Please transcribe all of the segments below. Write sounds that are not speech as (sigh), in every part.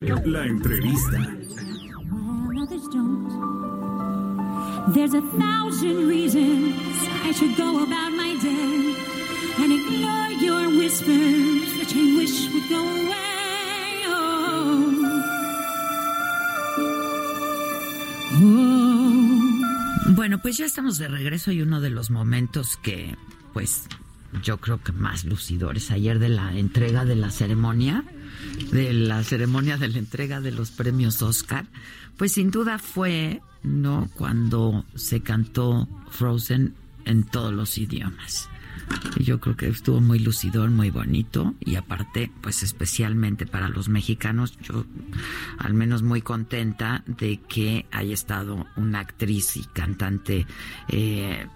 La entrevista. There's a thousand reasons I should go about my day and ignore your whispers, which I wish would go away. Oh. Oh. Bueno, pues ya estamos de regreso y uno de los momentos que, pues, yo creo que más lucidores ayer de la entrega de la ceremonia, de la ceremonia de la entrega de los premios Oscar, pues sin duda fue, ¿no? Cuando se cantó Frozen en todos los idiomas. Y yo creo que estuvo muy lucidor, muy bonito y aparte, pues especialmente para los mexicanos, yo al menos muy contenta de que haya estado una actriz y cantante eh,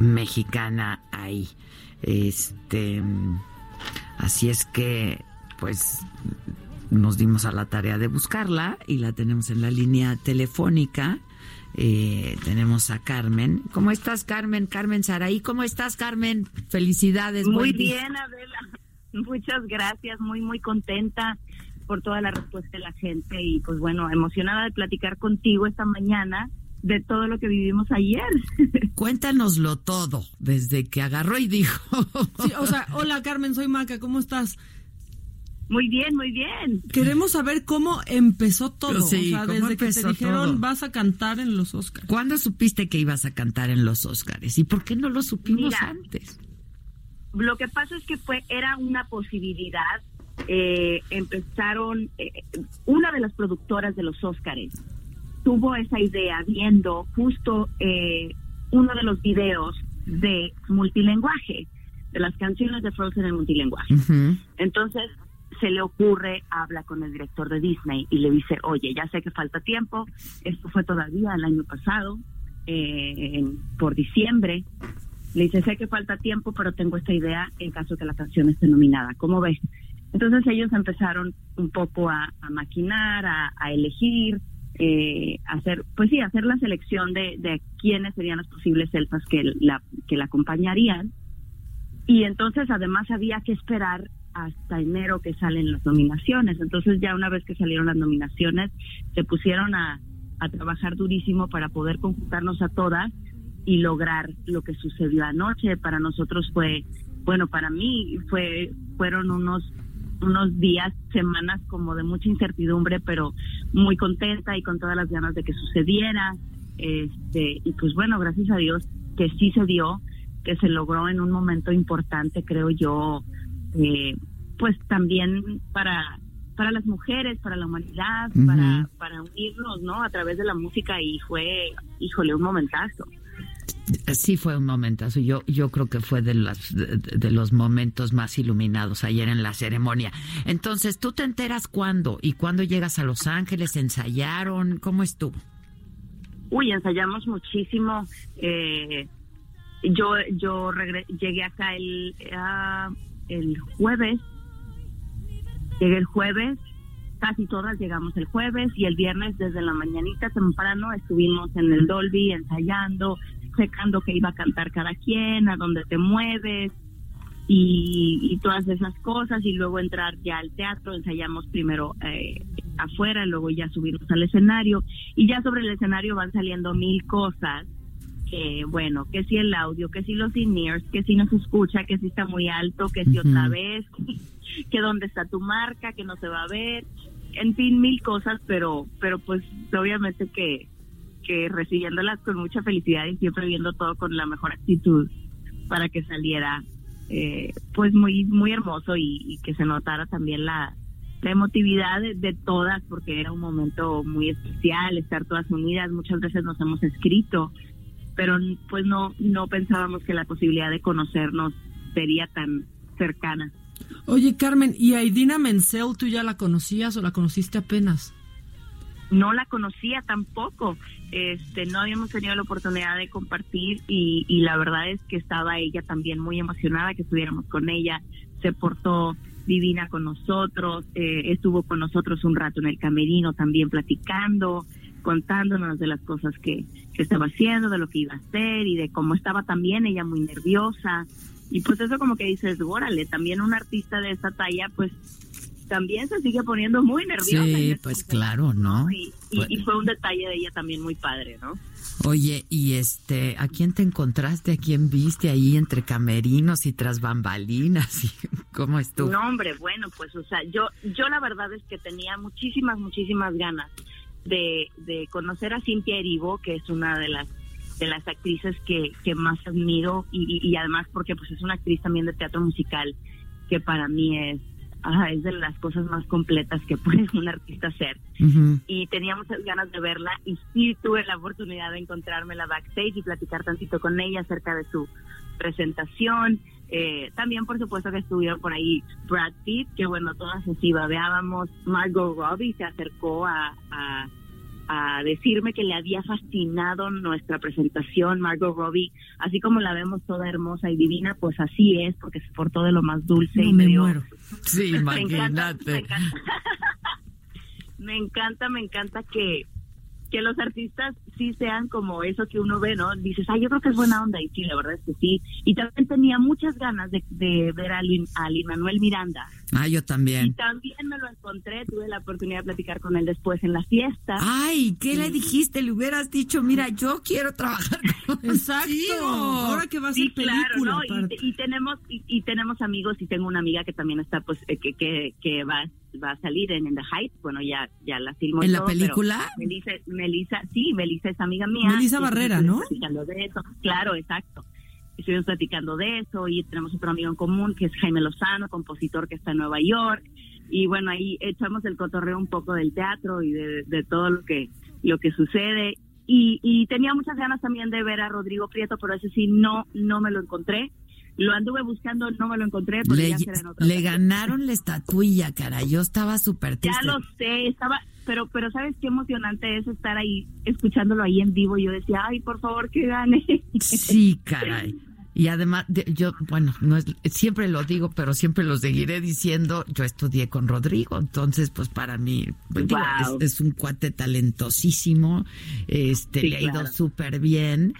mexicana ahí. Este, así es que, pues nos dimos a la tarea de buscarla y la tenemos en la línea telefónica. Eh, tenemos a Carmen. ¿Cómo estás, Carmen? Carmen Saraí, ¿cómo estás, Carmen? Felicidades. Muy bien, Adela. (laughs) Muchas gracias. Muy, muy contenta por toda la respuesta de la gente y pues bueno, emocionada de platicar contigo esta mañana de todo lo que vivimos ayer. (laughs) Cuéntanoslo todo, desde que agarró y dijo. (laughs) Sí, o sea, hola Carmen, soy Maca, ¿cómo estás? Muy bien, muy bien. Queremos saber cómo empezó todo. Sí, o sea, ¿cómo desde que te dijeron todo? vas a cantar en los Oscars. ¿Cuándo supiste que ibas a cantar en los Óscares? ¿Y por qué no lo supimos Mira. antes? Lo que pasa es que fue era una posibilidad. Eh, empezaron eh, una de las productoras de los Óscares tuvo esa idea viendo justo eh, uno de los videos de multilenguaje de las canciones de Frozen en multilenguaje. Ujú. Entonces se le ocurre, habla con el director de Disney y le dice, oye, ya sé que falta tiempo, esto fue todavía el año pasado, eh, en- por diciembre. Le dice, sé que falta tiempo, pero tengo esta idea en caso que la canción esté nominada. ¿Cómo ves? Entonces ellos empezaron un poco a, a maquinar, a, a elegir, eh, hacer, pues sí, hacer la selección de, de quiénes serían las posibles elfas que la, que la acompañarían. Y entonces además había que esperar hasta enero que salen las nominaciones. Entonces ya una vez que salieron las nominaciones, se pusieron a, a trabajar durísimo para poder conjuntarnos a todas y lograr lo que sucedió anoche. Para nosotros fue, bueno, para mí fue, fueron unos unos días, semanas como de mucha incertidumbre, pero muy contenta y con todas las ganas de que sucediera. Este, y pues bueno, gracias a Dios que sí se dio, que se logró en un momento importante, creo yo, eh, pues también para para las mujeres, para la humanidad, para, para unirnos, ¿no? A través de la música y fue, híjole, un momentazo. Sí fue un momentazo. Yo, yo creo que fue de, las, de, los momentos más iluminados ayer en la ceremonia. Entonces, ¿tú te enteras cuándo? ¿Y cuándo llegas a Los Ángeles? ¿Ensayaron? ¿Cómo estuvo? Uy, ensayamos muchísimo. Eh, yo yo llegué acá el, ah, el jueves. Llegué el jueves. Casi todas llegamos el jueves y el viernes desde la mañanita temprano estuvimos en el Dolby ensayando, checando que iba a cantar cada quien, a dónde te mueves y, y todas esas cosas. Y luego entrar ya al teatro, ensayamos primero eh, afuera, luego ya subirnos al escenario. Y ya sobre el escenario van saliendo mil cosas que bueno, que si el audio, que si los in-ears, que si no se escucha, que si está muy alto, que si otra vez, (laughs) que dónde está tu marca, que no se va a ver, en fin, mil cosas, pero pero pues obviamente que que recibiéndolas con mucha felicidad y siempre viendo todo con la mejor actitud para que saliera eh, pues muy muy hermoso y, que se notara también la, emotividad de, todas porque era un momento muy especial estar todas unidas muchas veces nos hemos escrito pero pues no no pensábamos que la posibilidad de conocernos sería tan cercana Oye, Carmen, ¿y a Idina Menzel tú ya la conocías o la conociste apenas? No la conocía tampoco. Este, no habíamos tenido la oportunidad de compartir y, y la verdad es que estaba ella también muy emocionada que estuviéramos con ella. Se portó divina con nosotros, eh, estuvo con nosotros un rato en el camerino también platicando, contándonos de las cosas que, que estaba haciendo, de lo que iba a hacer y de cómo estaba también ella muy nerviosa. Y pues eso como que dices, órale, también un artista de esta talla, pues también se sigue poniendo muy nerviosa. Sí, este pues claro, ¿no? Y, y- y fue un detalle de ella también muy padre, ¿no? Oye, y este, ¿a quién te encontraste? ¿A quién viste ahí entre camerinos y tras bambalinas? (laughs) Y, ¿Cómo estuvo? No, hombre, bueno, pues, o sea, yo, yo la verdad es que tenía muchísimas, muchísimas ganas de, de conocer a Cintia Erivo, que es una de las de las actrices que, que más admiro y, y- y además porque pues es una actriz también de teatro musical que para mí es ah, es de las cosas más completas que (laughs) puede un artista hacer y tenía muchas ganas de verla y sí tuve la oportunidad de encontrármela backstage y platicar tantito con ella acerca de su presentación. Eh, también, por supuesto, que estuvieron por ahí Brad Pitt, que bueno, todas así babeábamos. Margot Robbie se acercó a, a, a decirme que le había fascinado nuestra presentación. Margot Robbie, así como la vemos toda hermosa y divina, pues así es, porque se portó de lo más dulce No y me dio- muero. Sí, (laughs) me encanta, me imagínate. encanta. (laughs) me encanta, me encanta que, que los artistas sí sean como eso que uno ve, ¿no? Dices, ay, yo creo que es buena onda, y sí, la verdad es que sí. Y también tenía muchas ganas de, de ver a Lin, a Lin Manuel Miranda. Ah, yo Y también. también me lo encontré, tuve la oportunidad de platicar con él después en la fiesta. Ay, ¿qué le dijiste? Le hubieras dicho, mira, yo quiero trabajar con (laughs) Exacto. Ahora que va a ser Sí, claro, película. ¿no? Y, y tenemos y, y tenemos amigos y tengo una amiga que también está pues eh, que, que, que va va a salir en, In the Heights, bueno, ya ya la filmó ¿En la todo, pero película? Melissa, Melissa, sí, Melissa es amiga mía. Melissa Barrera, ¿no? Platicando de eso, claro, exacto. Estuvimos platicando de eso y tenemos otro amigo en común que es Jaime Lozano, compositor que está en Nueva York. Y bueno, ahí echamos el cotorreo un poco del teatro y de, de todo lo que, lo que sucede. Y, y tenía muchas ganas también de ver a Rodrigo Prieto, pero ese sí no, no me lo encontré. Lo anduve buscando, no me lo encontré, pero Le, ya será en otra le ganaron la estatuilla, cara. Yo estaba súper Ya triste. lo sé, estaba, pero, pero sabes qué emocionante es estar ahí, escuchándolo ahí en vivo. Yo decía, ay, por favor, que gane. Sí, caray. Y además, de- yo, bueno, no es, siempre lo digo, pero siempre lo seguiré diciendo. Yo estudié con Rodrigo, entonces, pues para mí, pues, digo, Wow. es, es un cuate talentosísimo, este, Sí, le ha ido claro. súper bien,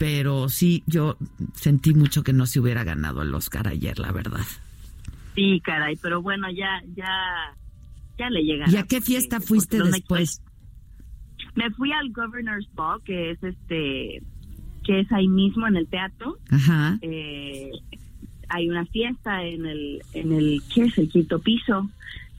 pero sí, yo sentí mucho que no se hubiera ganado el Oscar ayer, la verdad. Sí, caray, pero bueno, ya, ya, ya le llega. ¿Y a qué fiesta fuiste después? Me fui al Governor's Ball, que es este, que es ahí mismo en el teatro. Ajá. Eh, hay una fiesta en el, en el, ¿qué es? El quinto piso.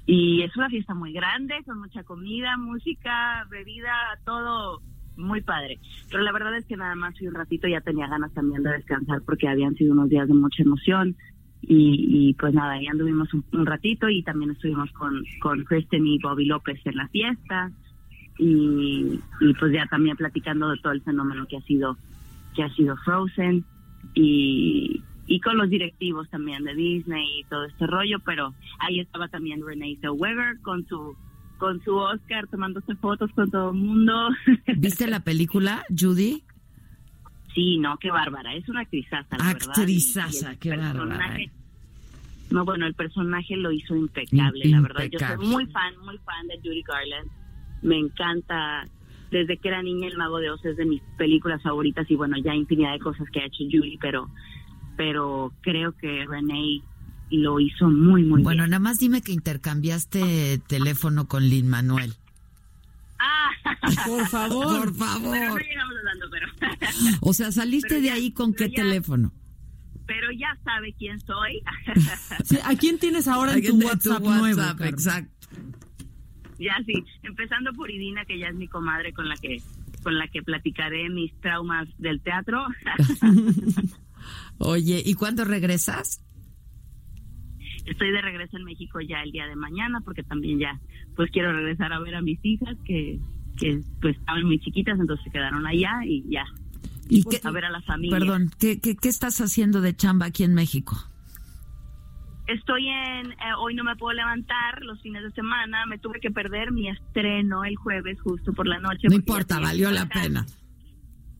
Y es una fiesta muy grande, con mucha comida, música, bebida, todo muy padre. Pero la verdad es que nada más fui un ratito, ya tenía ganas también de descansar porque habían sido unos días de mucha emoción. Y, y pues nada, ahí anduvimos un, ratito y también estuvimos con, con Kristen y Bobby López en la fiesta. Y, y pues ya también platicando de todo el fenómeno que ha sido que ha sido Frozen y, y con los directivos también de Disney y todo este rollo, pero ahí estaba también Renee Zellweger con su con su Oscar tomándose fotos con todo el mundo. (laughs) ¿Viste la película, Judy? sí, no, qué bárbara, es una actrizaza, la verdad. Actrizaza, Y- y el qué bárbara, eh. No, bueno, el personaje lo hizo impecable, la verdad. Yo Impecable. soy muy fan, muy fan de Judy Garland. Me encanta. Desde que era niña, El Mago de Oz es de mis películas favoritas y bueno, ya infinidad de cosas que ha hecho Judy, pero, pero creo que Renee lo hizo muy, muy Bueno, bien. nada más dime que intercambiaste teléfono con Lin Manuel. Ah, Por favor. Por bueno, no favor. llegamos hablando, pero, (laughs) O sea, saliste Pero de ya- ahí con qué ya- teléfono. pero ya sabe quién soy. (laughs) Sí, ¿A quién tienes ahora en tu WhatsApp, nuevo? Carmen? exacto. Ya sí, empezando por Idina, que ya es mi comadre con la que con la que platicaré mis traumas del teatro. (laughs) Oye, ¿y cuándo regresas? Estoy de regreso en México ya el día de mañana porque también ya pues quiero regresar a ver a mis hijas que que pues estaban muy chiquitas, entonces se quedaron allá y ya ¿Y pues, qué, a ver a la familia. perdón, ¿qué, qué, qué estás haciendo de chamba aquí en México? Estoy en, eh, hoy no me puedo levantar los fines de semana, me tuve que perder mi estreno el jueves justo por la noche. No importa, valió la pena.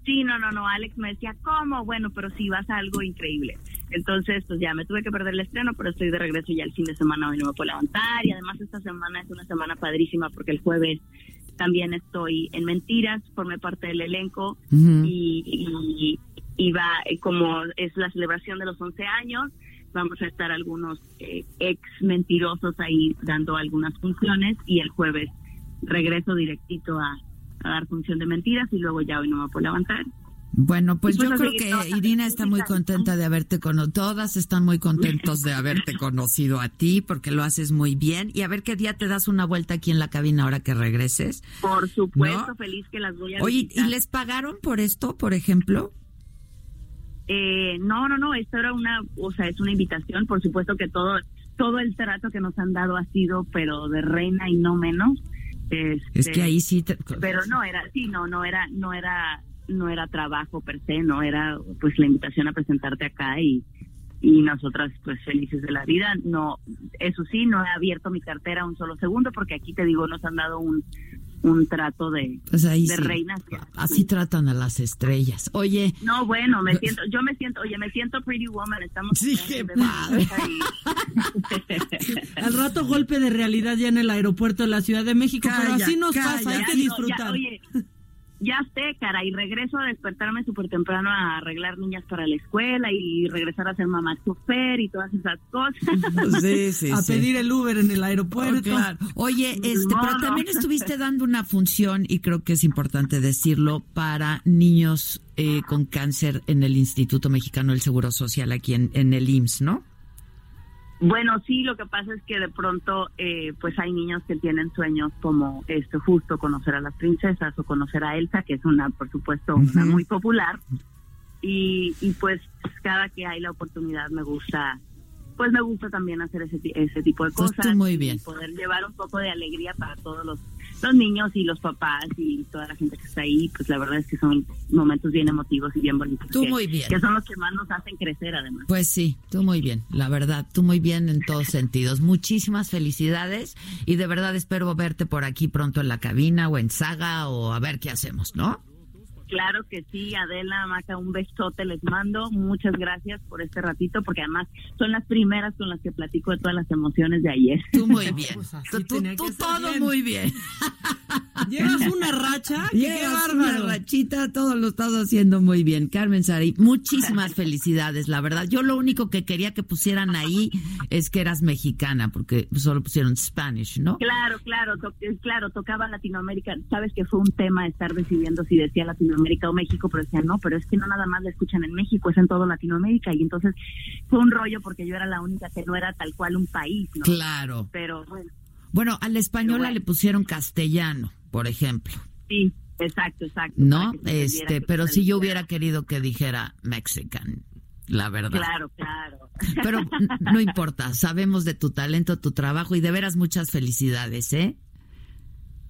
Sí, no, no, no, Alex me decía, ¿cómo? Bueno, pero si vas a algo increíble. Entonces, pues ya me tuve que perder el estreno, pero estoy de regreso ya el fin de semana, hoy no me puedo levantar. Y además esta semana es una semana padrísima porque el jueves también estoy en Mentiras, formé parte del elenco y, y va, eh, como es la celebración de los 11 años, vamos a estar algunos eh, ex mentirosos ahí dando algunas funciones y el jueves regreso directito a, a dar función de mentiras y luego ya hoy no me puedo levantar. Bueno, pues pues yo creo que. Irina está muy contenta de haberte conocido. Todas están muy contentos de haberte conocido a ti porque lo haces muy bien. Y a ver qué día te das una vuelta aquí en la cabina ahora que regreses. Por supuesto, ¿No? feliz que las voy a Oye, ¿y les pagaron por esto, por ejemplo? Eh, no, no, no, esto era una, o sea, es una invitación, por supuesto que todo todo el trato que nos han dado ha sido, pero de reina y no menos. Es Este, que ahí sí. te- pero no era, sí, no, no era, no era, no era trabajo per se, no era, pues la invitación a presentarte acá y y nosotras pues felices de la vida. No, eso sí, no he abierto mi cartera un solo segundo porque aquí te digo nos han dado un un trato de, Pues ahí de sí. reinas. Así tratan a las estrellas. Oye, No, bueno, me siento, yo me siento, oye, me siento Pretty Woman, estamos Sí, qué padre. (laughs) Al rato golpe de realidad ya en el aeropuerto de la Ciudad de México, pero así nos calla. pasa, hay que disfrutar. ya, oye, ya sé, cara, y regreso a despertarme súper temprano a arreglar niñas para la escuela y regresar a ser mamá chofer y todas esas cosas. (laughs) sí, sí, a sí. pedir el Uber en el Oh, aeropuerto. claro. Oye, este, No, pero no. también (laughs) estuviste dando una función, y creo que es importante decirlo, para niños eh, con cáncer en el Instituto Mexicano del Seguro Social, aquí en, en el IMSS, ¿no? Bueno, sí, lo que pasa es que de pronto, eh, pues hay niños que tienen sueños como esto, justo conocer a las princesas o conocer a Elsa, que es una, por supuesto, una muy popular. Y, y pues cada que hay la oportunidad me gusta, pues me gusta también hacer ese, ese tipo de Pues cosas. tú muy y bien. poder llevar un poco de alegría para todos los, los niños y los papás y toda la gente que está ahí, pues la verdad es que son momentos bien emotivos y bien bonitos. Tú que- muy bien. Que son los que más nos hacen crecer además. Pues sí, tú muy bien, la verdad, tú muy bien en todos sentidos. Muchísimas felicidades y de verdad espero verte por aquí pronto en la cabina o en saga o a ver qué hacemos, ¿no? Claro que sí, Adela, Maca, un besote les mando. Muchas gracias por este ratito, porque además son las primeras con las que platico de todas las emociones de ayer. Tú muy (laughs) bien. Pues tú todo bien. muy bien. (laughs) Llevas una racha, Llevas una rachita, todo lo estás haciendo muy bien. Carmen Sari, muchísimas felicidades, la verdad. Yo lo único que quería que pusieran ahí es que eras mexicana, porque solo pusieron Spanish, ¿no? Claro, claro, to- claro, tocaba Latinoamérica. Sabes que fue un tema estar decidiendo si decía Latinoamérica o México, pero decía no, pero es que no nada más la escuchan en México, es en todo Latinoamérica. Y entonces fue un rollo porque yo era la única que no era tal cual un país, ¿no? Claro. Pero bueno, Bueno, a la española bueno. le pusieron castellano, por ejemplo, sí, exacto, exacto. ¿no? Este, pero si yo hubiera querido que dijera Mexican, la verdad. Claro, claro. Pero no importa, sabemos de tu talento, tu trabajo y de veras muchas felicidades, ¿eh?